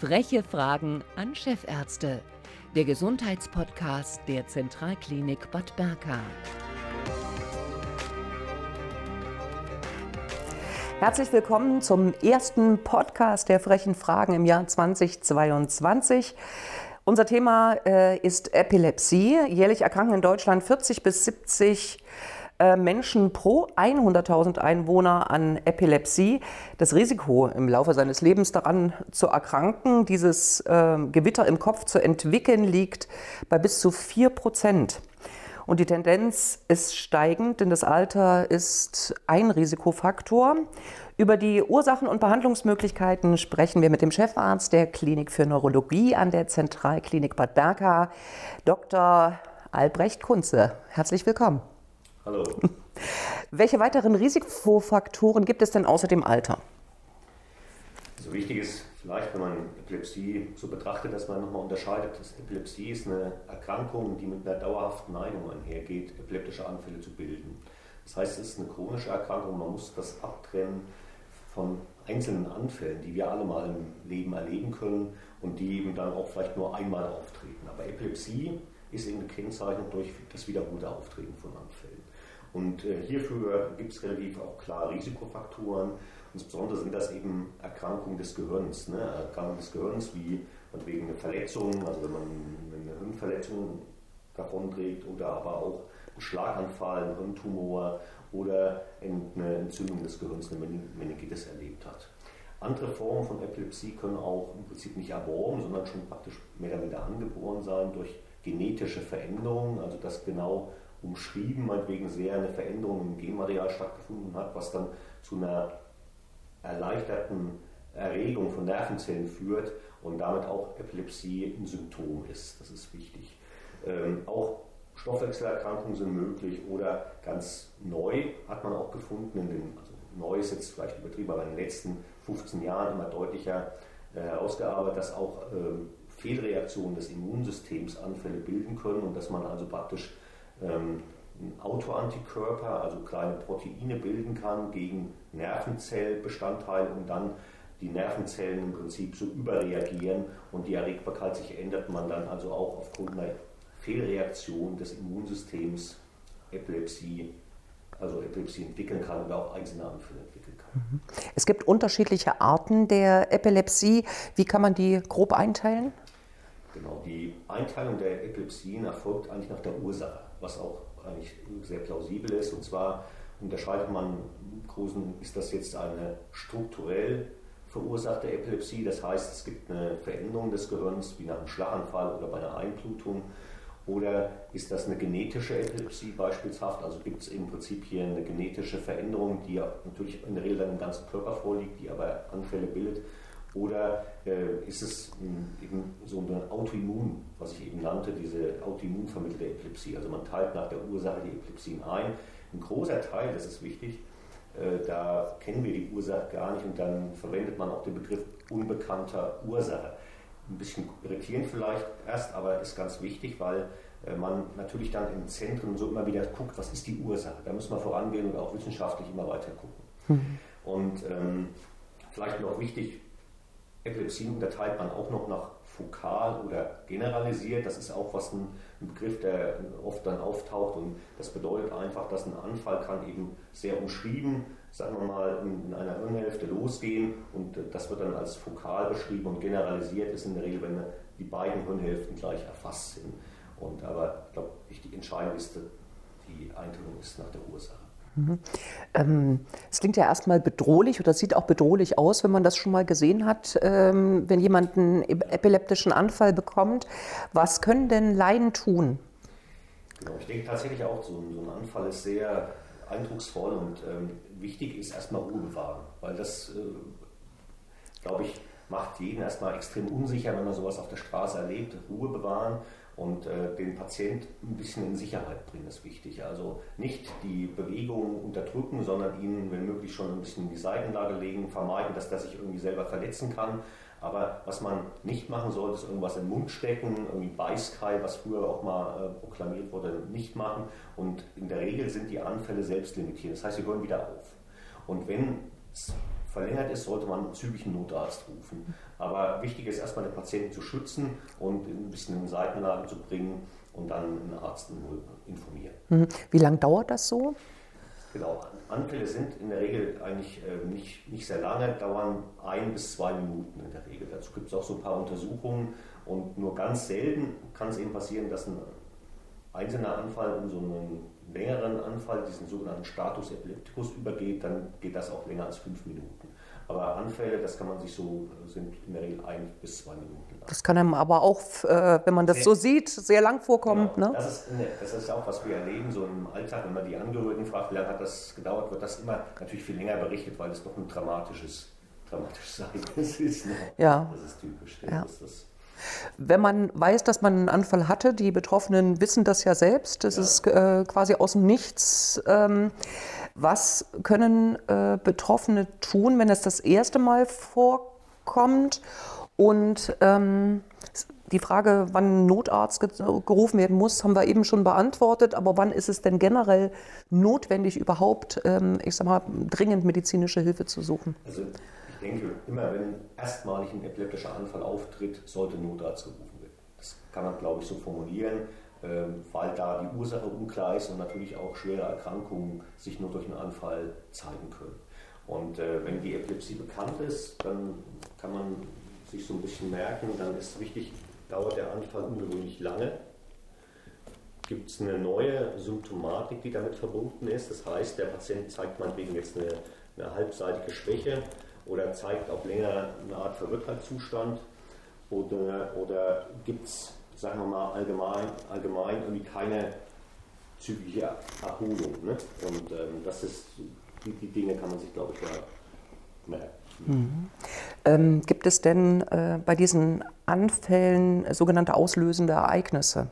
Freche Fragen an Chefärzte. Der Gesundheitspodcast der Zentralklinik Bad Berka. Herzlich willkommen zum ersten Podcast der frechen Fragen im Jahr 2022. Unser Thema äh, ist Epilepsie. Jährlich erkranken in Deutschland 40 bis 70 äh, Menschen pro 100.000 Einwohner an Epilepsie. Das Risiko im Laufe seines Lebens daran zu erkranken, dieses äh, Gewitter im Kopf zu entwickeln, liegt bei bis zu 4 Prozent. Und die Tendenz ist steigend, denn das Alter ist ein Risikofaktor. Über die Ursachen und Behandlungsmöglichkeiten sprechen wir mit dem Chefarzt der Klinik für Neurologie an der Zentralklinik Bad Berka, Dr. Albrecht Kunze. Herzlich willkommen. Hallo. Welche weiteren Risikofaktoren gibt es denn außer dem Alter? Also wichtig ist vielleicht, wenn man Epilepsie so betrachtet, dass man nochmal unterscheidet. dass Epilepsie ist eine Erkrankung, die mit einer dauerhaften Neigung einhergeht, epileptische Anfälle zu bilden. Das heißt, es ist eine chronische Erkrankung, man muss das abtrennen von einzelnen Anfällen, die wir alle mal im Leben erleben können und die eben dann auch vielleicht nur einmal auftreten. Aber Epilepsie ist eben gekennzeichnet durch das wiederholte Auftreten von Anfällen. Und äh, hierfür gibt es relativ auch klar Risikofaktoren. Insbesondere sind das eben Erkrankungen des Gehirns. Ne? Erkrankungen des Gehirns wie wegen eine Verletzung, also wenn man eine Hirnverletzung davonträgt oder aber auch ein Schlaganfall, ein Hirntumor oder eine Entzündung des Gehirns, eine Meningitis erlebt hat. Andere Formen von Epilepsie können auch im Prinzip nicht erworben, sondern schon praktisch mehr oder weniger angeboren sein durch genetische Veränderungen, also dass genau umschrieben, meinetwegen sehr eine Veränderung im Genmaterial stattgefunden hat, was dann zu einer erleichterten Erregung von Nervenzellen führt und damit auch Epilepsie ein Symptom ist. Das ist wichtig. Ähm, auch Stoffwechselerkrankungen sind möglich oder ganz neu hat man auch gefunden, in den, also neu ist jetzt vielleicht übertrieben, aber in den letzten 15 Jahren immer deutlicher äh, herausgearbeitet, dass auch ähm, Fehlreaktionen des Immunsystems Anfälle bilden können und dass man also praktisch ähm, Autoantikörper, also kleine Proteine bilden kann gegen Nervenzellbestandteile und dann die Nervenzellen im Prinzip so überreagieren und die Erregbarkeit sich ändert, man dann also auch aufgrund einer Fehlreaktion des Immunsystems Epilepsie, also Epilepsie entwickeln kann oder auch einzelne Anfälle entwickeln kann. Mhm. Es gibt unterschiedliche Arten der Epilepsie. Wie kann man die grob einteilen? Genau, die Einteilung der Epilepsien erfolgt eigentlich nach der Ursache, was auch eigentlich sehr plausibel ist. Und zwar unterscheidet man im ist das jetzt eine strukturell verursachte Epilepsie, das heißt, es gibt eine Veränderung des Gehirns, wie nach einem Schlaganfall oder bei einer Einblutung. Oder ist das eine genetische Epilepsie beispielshaft? Also gibt es im Prinzip hier eine genetische Veränderung, die natürlich in der Regel dann im ganzen Körper vorliegt, die aber Anfälle bildet. Oder äh, ist es eben so eine Autoimmun, was ich eben nannte, diese autoimmun vermittelte Epilepsie? Also man teilt nach der Ursache die Epilepsien ein. Ein großer Teil, das ist wichtig, äh, da kennen wir die Ursache gar nicht und dann verwendet man auch den Begriff unbekannter Ursache. Ein bisschen irritierend vielleicht erst, aber ist ganz wichtig, weil äh, man natürlich dann im Zentrum so immer wieder guckt, was ist die Ursache. Da muss man vorangehen und auch wissenschaftlich immer weiter gucken. Mhm. Und ähm, vielleicht noch wichtig, Epilepsien unterteilt man auch noch nach fokal oder generalisiert. Das ist auch was ein, ein, Begriff, der oft dann auftaucht und das bedeutet einfach, dass ein Anfall kann eben sehr umschrieben, sagen wir mal, in, in einer Hirnhälfte losgehen und das wird dann als fokal beschrieben und generalisiert ist in der Regel, wenn die beiden Hirnhälften gleich erfasst sind. Und aber ich glaube, die entscheidende ist, die Einteilung ist nach der Ursache. Mhm. Ähm, es klingt ja erstmal bedrohlich oder sieht auch bedrohlich aus, wenn man das schon mal gesehen hat, ähm, wenn jemand einen epileptischen Anfall bekommt. Was können denn Laien tun? Ich denke tatsächlich auch, so, so ein Anfall ist sehr eindrucksvoll und ähm, wichtig ist erstmal Ruhe bewahren, weil das, äh, glaube ich, macht jeden erstmal extrem unsicher, wenn man sowas auf der Straße erlebt. Ruhe bewahren und äh, den Patient ein bisschen in Sicherheit bringen ist wichtig. Also nicht die Bewegung unterdrücken, sondern ihn, wenn möglich, schon ein bisschen in die Seitenlage legen, vermeiden, dass der sich irgendwie selber verletzen kann. Aber was man nicht machen sollte, ist irgendwas im Mund stecken, irgendwie Beißkai, was früher auch mal äh, proklamiert wurde, nicht machen. Und in der Regel sind die Anfälle selbst limitiert. Das heißt, sie hören wieder auf. Und wenn verlängert ist, sollte man zügig einen Notarzt rufen. Aber wichtig ist erstmal den Patienten zu schützen und ein bisschen in Seitenlagen zu bringen und dann einen Arzt informieren. Mhm. Wie lange dauert das so? Genau, Anfälle sind in der Regel eigentlich äh, nicht, nicht sehr lange, dauern ein bis zwei Minuten in der Regel. Dazu gibt es auch so ein paar Untersuchungen und nur ganz selten kann es eben passieren, dass ein einzelner Anfall in so einen längeren Anfall, diesen sogenannten Status epilepticus, übergeht, dann geht das auch länger als fünf Minuten. Aber Anfälle, das kann man sich so, sind in der Regel ein bis zwei Minuten lang. Das kann einem aber auch, äh, wenn man das so sieht, sehr lang vorkommen. Genau. Ne? Das, ist, das ist auch, was wir erleben, so im Alltag, wenn man die Angehörigen fragt, wie lange hat das gedauert, wird das immer natürlich viel länger berichtet, weil es doch ein dramatisches, dramatisches Ereignis ist. Ne? Ja. Das ist typisch. Ja. Das ist wenn man weiß, dass man einen Anfall hatte, die Betroffenen wissen das ja selbst, das ja. ist äh, quasi aus dem Nichts. Ähm, was können äh, Betroffene tun, wenn es das erste Mal vorkommt? Und ähm, die Frage, wann ein Notarzt gerufen werden muss, haben wir eben schon beantwortet. Aber wann ist es denn generell notwendig, überhaupt, ähm, ich sag mal, dringend medizinische Hilfe zu suchen? Also denke, immer wenn erstmalig ein epileptischer Anfall auftritt, sollte Notarzt gerufen werden. Das kann man, glaube ich, so formulieren, ähm, weil da die Ursache unklar ist und natürlich auch schwere Erkrankungen sich nur durch einen Anfall zeigen können. Und äh, wenn die Epilepsie bekannt ist, dann kann man sich so ein bisschen merken, dann ist wichtig, dauert der Anfall ungewöhnlich lange. Gibt es eine neue Symptomatik, die damit verbunden ist? Das heißt, der Patient zeigt meinetwegen jetzt eine, eine halbseitige Schwäche oder zeigt auch länger eine Art Verrücktheitszustand oder, oder gibt es, sagen wir mal, allgemein, allgemein irgendwie keine zügige Erholung. Ne? Und ähm, das ist, die, die, Dinge kann man sich, glaube ich, ja merken. Mhm. Ähm, gibt es denn äh, bei diesen Anfällen sogenannte auslösende Ereignisse?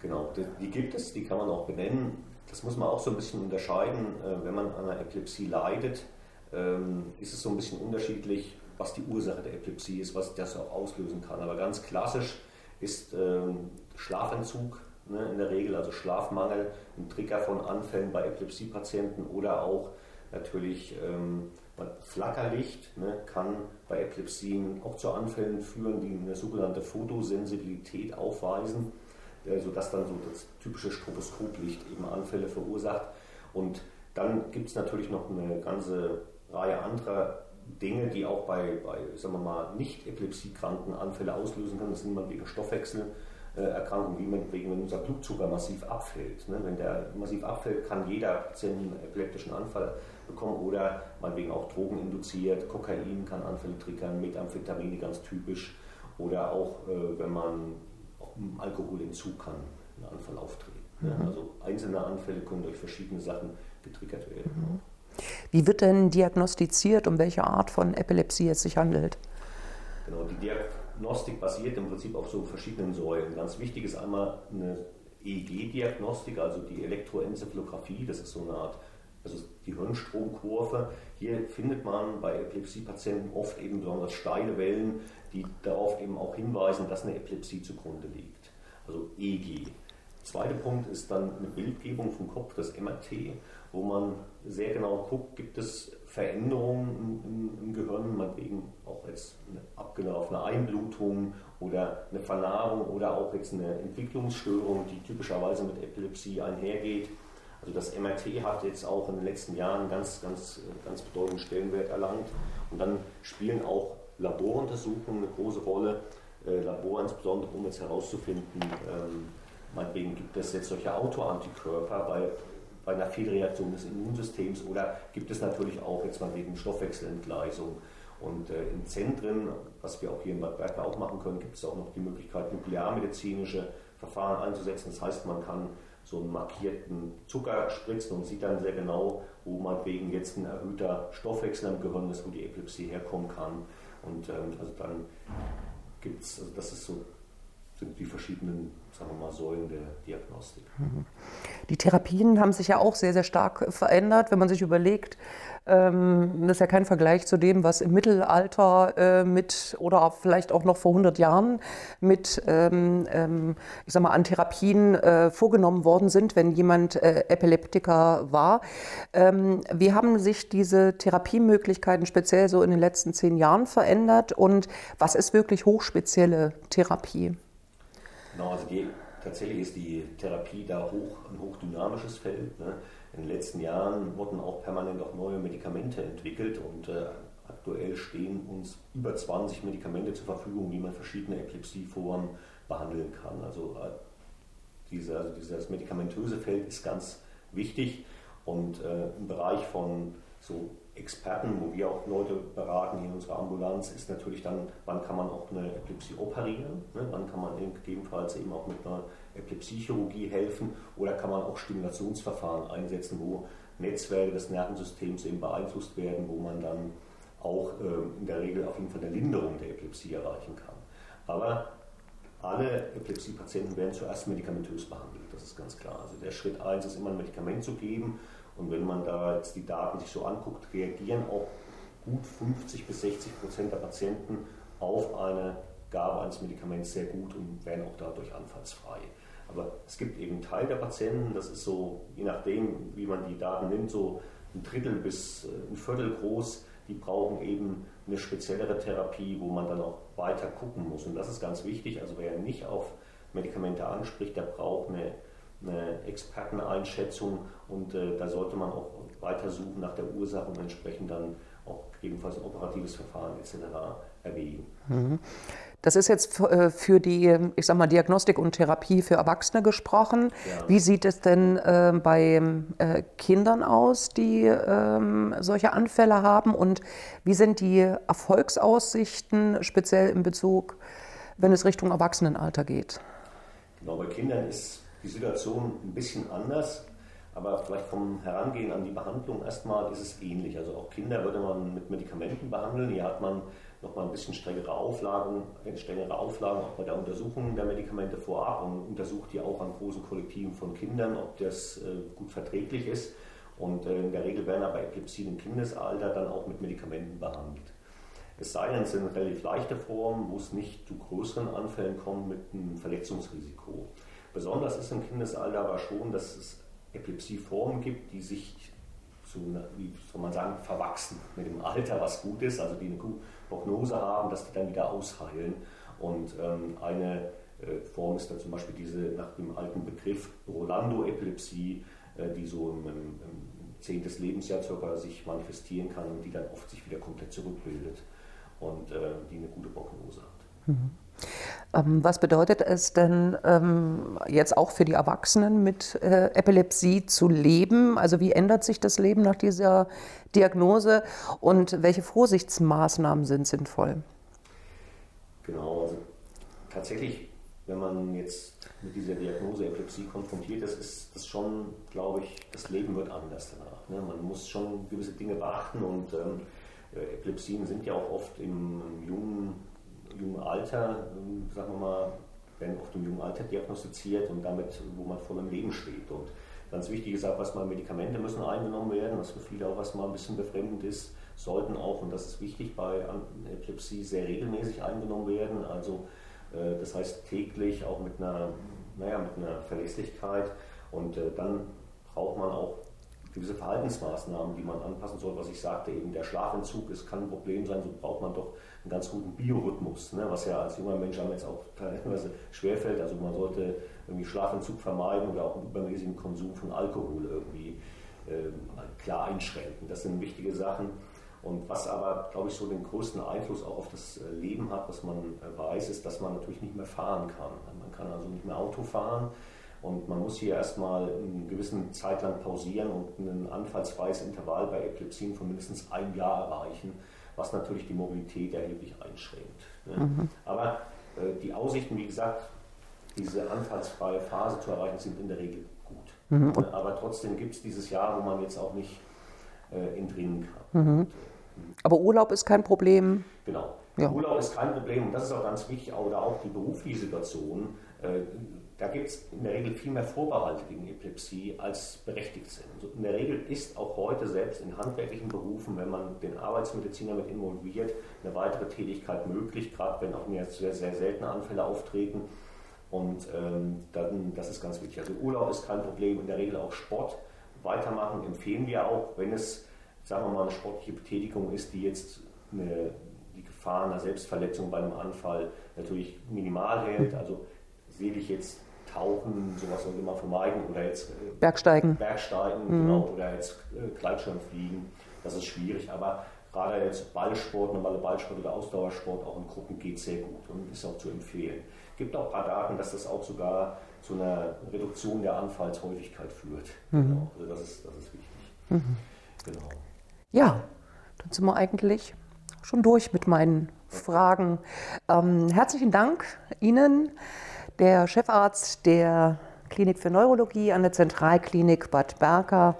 Genau, die, die, gibt es, die kann man auch benennen. Das muss man auch so ein bisschen unterscheiden, äh, wenn man an einer Epilepsie leidet ist es so ein bisschen unterschiedlich, was die Ursache der Epilepsie ist, was das auch auslösen kann. Aber ganz klassisch ist ähm, Schlafentzug ne, in der Regel, also Schlafmangel, ein Trigger von Anfällen bei Epilepsiepatienten oder auch natürlich ähm, Flackerlicht ne, kann bei Epilepsien auch zu Anfällen führen, die eine sogenannte Photosensibilität aufweisen, äh, sodass dann so das typische Stroboskoplicht eben Anfälle verursacht. Und dann gibt es natürlich noch eine ganze Reihe anderer Dinge, die auch bei, bei sagen wir mal, nicht epilepsiekranken Anfälle auslösen können. Das sind man wegen Stoffwechselerkrankungen, wie man, wegen wenn unser Blutzucker massiv abfällt. Ne? Wenn der massiv abfällt, kann jeder Patient einen epileptischen Anfall bekommen oder meinetwegen auch Drogen induziert. Kokain kann Anfälle triggern, Methamphetamine ganz typisch oder auch äh, wenn man Alkoholentzug kann ein Anfall auftreten. Ne? Mhm. Also einzelne Anfälle können durch verschiedene Sachen getriggert werden. Mhm. Wie wird denn diagnostiziert, um welche Art von Epilepsie es sich handelt? Genau, die Diagnostik basiert im Prinzip auf so verschiedenen Säulen. Ganz wichtig ist einmal eine EEG-Diagnostik, also die Elektroenzephalographie, das ist so eine Art, also die Hirnstromkurve. Hier findet man bei Epilepsiepatienten oft eben besonders steile Wellen, die darauf eben auch hinweisen, dass eine Epilepsie zugrunde liegt. Also EEG. Zweiter Punkt ist dann eine Bildgebung vom Kopf, das MRT wo man sehr genau guckt, gibt es Veränderungen im, im Gehirn, meinetwegen auch jetzt eine abgelaufene Einblutung oder eine Vernarbung oder auch jetzt eine Entwicklungsstörung, die typischerweise mit Epilepsie einhergeht. Also das MRT hat jetzt auch in den letzten Jahren ganz, ganz, ganz bedeutenden Stellenwert erlangt. Und dann spielen auch Laboruntersuchungen eine große Rolle. Äh, Labor insbesondere, um jetzt herauszufinden, ähm, meinetwegen gibt es jetzt solche Autoantikörper bei bei einer Fehlreaktion des Immunsystems oder gibt es natürlich auch jetzt mal wegen Stoffwechselentgleisung. Und äh, in Zentren, was wir auch hier in Bad Berka auch machen können, gibt es auch noch die Möglichkeit, nuklearmedizinische Verfahren einzusetzen. Das heißt, man kann so einen markierten Zucker spritzen und sieht dann sehr genau, wo meinetwegen jetzt ein erhöhter Stoffwechsel im Gehirn ist, wo die Epilepsie herkommen kann. Und ähm, also dann gibt es, also das ist so sind die verschiedenen sagen wir mal, Säulen der Diagnostik. Die Therapien haben sich ja auch sehr, sehr stark verändert, wenn man sich überlegt, ähm, das ist ja kein Vergleich zu dem, was im Mittelalter äh, mit oder vielleicht auch noch vor 100 Jahren mit, ähm, ähm, ich sag mal, an Therapien äh, vorgenommen worden sind, wenn jemand äh, Epileptiker war. Wie haben sich diese Therapiemöglichkeiten speziell so in den letzten zehn Jahren verändert und was ist wirklich hochspezielle Therapie? Genau, also die, tatsächlich ist die Therapie da hoch, ein hochdynamisches Feld. Ne? In den letzten Jahren wurden auch permanent auch neue Medikamente entwickelt und äh, aktuell stehen uns über 20 Medikamente zur Verfügung, wie man verschiedene Epilepsieformen behandeln kann. Also, äh, diese, also dieses medikamentöse Feld ist ganz wichtig und äh, im Bereich von so Experten, wo wir auch Leute beraten hier in unserer Ambulanz, ist natürlich dann, wann kann man auch eine Epilepsie operieren, ne? wann kann man gegebenenfalls eben auch mit einer Epilepsiechirurgie helfen oder kann man auch Stimulationsverfahren einsetzen, wo Netzwerke des Nervensystems eben beeinflusst werden, wo man dann auch äh, in der Regel auf jeden Fall eine Linderung der Epilepsie erreichen kann. Aber alle Epilepsiepatienten werden zuerst medikamentös behandelt, das ist ganz klar. Also der Schritt 1 ist immer ein Medikament zu geben und wenn man da jetzt die Daten sich so anguckt, reagieren auch gut 50 bis 60 Prozent der Patienten auf eine Gabe eines Medikaments sehr gut und werden auch dadurch anfallsfrei. Aber es gibt eben einen Teil der Patienten, das ist so, je nachdem, wie man die Daten nimmt, so ein Drittel bis äh, ein Viertel groß, die brauchen eben eine speziellere Therapie, wo man dann auch weiter gucken muss. Und das ist ganz wichtig. Also wer nicht auf Medikamente anspricht, der braucht eine eine Experteneinschätzung und äh, da sollte man auch weiter suchen nach der Ursache und entsprechend dann auch gegebenenfalls ein operatives Verfahren etc. erwägen. Mhm. Das ist jetzt äh, für die, ich sag mal, Diagnostik und Therapie für Erwachsene gesprochen. Ja. Wie sieht es denn äh, bei äh, Kindern aus, die ähm, solche Anfälle haben? Und wie sind die Erfolgsaussichten, speziell in Bezug, wenn es Richtung Erwachsenenalter geht? Genau, bei Kindern ist die Situation ein bisschen anders, aber vielleicht vom Herangehen an die Behandlung erstmal ist es ähnlich. Also auch Kinder würde man mit Medikamenten behandeln. Hier hat man nochmal ein bisschen strengere Auflagen, strengere Auflagen auch bei der Untersuchung der Medikamente vorab und untersucht die auch an großen Kollektiven von Kindern, ob das äh, gut verträglich ist. Und äh, in der Regel werden aber Epilepsie im Kindesalter dann auch mit Medikamenten behandelt. Es sei denn, es sind relativ leichte Formen, wo es nicht zu größeren Anfällen kommt mit einem Verletzungsrisiko. Besonders ist im Kindesalter aber schon, dass es Epilepsieformen gibt, die sich zu, wie soll man sagen, verwachsen mit dem Alter, was gut ist, also die eine Prognose haben, dass die dann wieder ausheilen. Und ähm, eine äh, Form ist dann zum Beispiel diese nach dem alten Begriff Rolando-Epilepsie, äh, die so im, im, im 10. Lebensjahr circa sich manifestieren kann und die dann oft sich wieder komplett zurückbildet und äh, die eine gute Prognose hat. Mhm. Ähm, was bedeutet es denn ähm, jetzt auch für die Erwachsenen mit äh, Epilepsie zu leben? Also wie ändert sich das Leben nach dieser Diagnose und welche Vorsichtsmaßnahmen sind sinnvoll? Genau, also tatsächlich, wenn man jetzt mit dieser Diagnose Epilepsie konfrontiert ist, ist das schon, glaube ich, das Leben wird anders danach. Ne? Man muss schon gewisse Dinge beachten und ähm, Epilepsien sind ja auch oft im, im jungen jungen Alter, ähm, sagen wir mal, werden oft im jungen Alter diagnostiziert und damit, wo man voll im Leben steht. Und ganz wichtig ist auch, was mal Medikamente müssen eingenommen werden, was für viele auch was mal ein bisschen befremdend ist, sollten auch, und das ist wichtig bei Epilepsie, sehr regelmäßig eingenommen werden. Also äh, das heißt täglich auch mit einer, naja, mit einer Verlässlichkeit. Und äh, dann braucht man auch gewisse Verhaltensmaßnahmen, die man anpassen soll. Was ich sagte, eben der Schlafentzug, es kann ein Problem sein, so braucht man doch einen ganz guten Biorhythmus, ne, was ja als junger Mensch einem jetzt auch teilweise schwerfällt. Also man sollte irgendwie Schlafentzug vermeiden oder auch einen übermäßigen Konsum von Alkohol irgendwie äh, klar einschränken. Das sind wichtige Sachen. Und was aber, glaube ich, so den größten Einfluss auch auf das äh, Leben hat, was man äh, weiß, ist, dass man natürlich nicht mehr fahren kann. Man kann also nicht mehr Auto fahren. Und man muss hier erstmal eine gewisse Zeit lang pausieren und ein anfallsfreies Intervall bei Epilepsien von mindestens einem Jahr erreichen, was natürlich die Mobilität erheblich einschränkt. Ne? Mhm. Aber äh, die Aussichten, wie gesagt, diese anfallsfreie Phase zu erreichen, sind in der Regel gut. Mhm. Ne? Aber trotzdem gibt es dieses Jahr, wo man jetzt auch nicht äh, entrinnen kann. Mhm. Aber Urlaub ist kein Problem. Genau. Ja. Urlaub ist kein Problem und das ist auch ganz wichtig, oder auch die berufliche Situation. Äh, da gibt es in der Regel viel mehr Vorbehalte gegen Epilepsie als berechtigt sind. Also in der Regel ist auch heute selbst in handwerklichen Berufen, wenn man den Arbeitsmediziner mit involviert, eine weitere Tätigkeit möglich, gerade wenn auch mehr sehr, sehr seltene Anfälle auftreten. Und ähm, dann, das ist ganz wichtig. Also Urlaub ist kein Problem, in der Regel auch Sport. Weitermachen empfehlen wir auch, wenn es, sagen wir mal, eine sportliche Betätigung ist, die jetzt eine, die Gefahr einer Selbstverletzung bei einem Anfall natürlich minimal hält. Also sehe ich jetzt Tauchen, sowas sollte man vermeiden. Oder jetzt äh, Bergsteigen. Bergsteigen, mhm. genau. Oder jetzt äh, Gleitschirmfliegen. Das ist schwierig. Aber gerade jetzt Ballsport, normale Ballsport oder Ausdauersport auch in Gruppen geht sehr gut und ist auch zu empfehlen. Es gibt auch ein paar Daten, dass das auch sogar zu einer Reduktion der Anfallshäufigkeit führt. Mhm. Genau. Also das ist, das ist wichtig. Mhm. Genau. Ja, dann sind wir eigentlich schon durch mit meinen Fragen. Ähm, herzlichen Dank Ihnen. Der Chefarzt der Klinik für Neurologie an der Zentralklinik Bad Berka,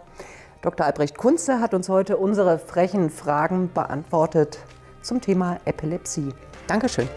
Dr. Albrecht Kunze, hat uns heute unsere frechen Fragen beantwortet zum Thema Epilepsie. Dankeschön.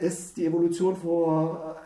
Ist die Evolution vor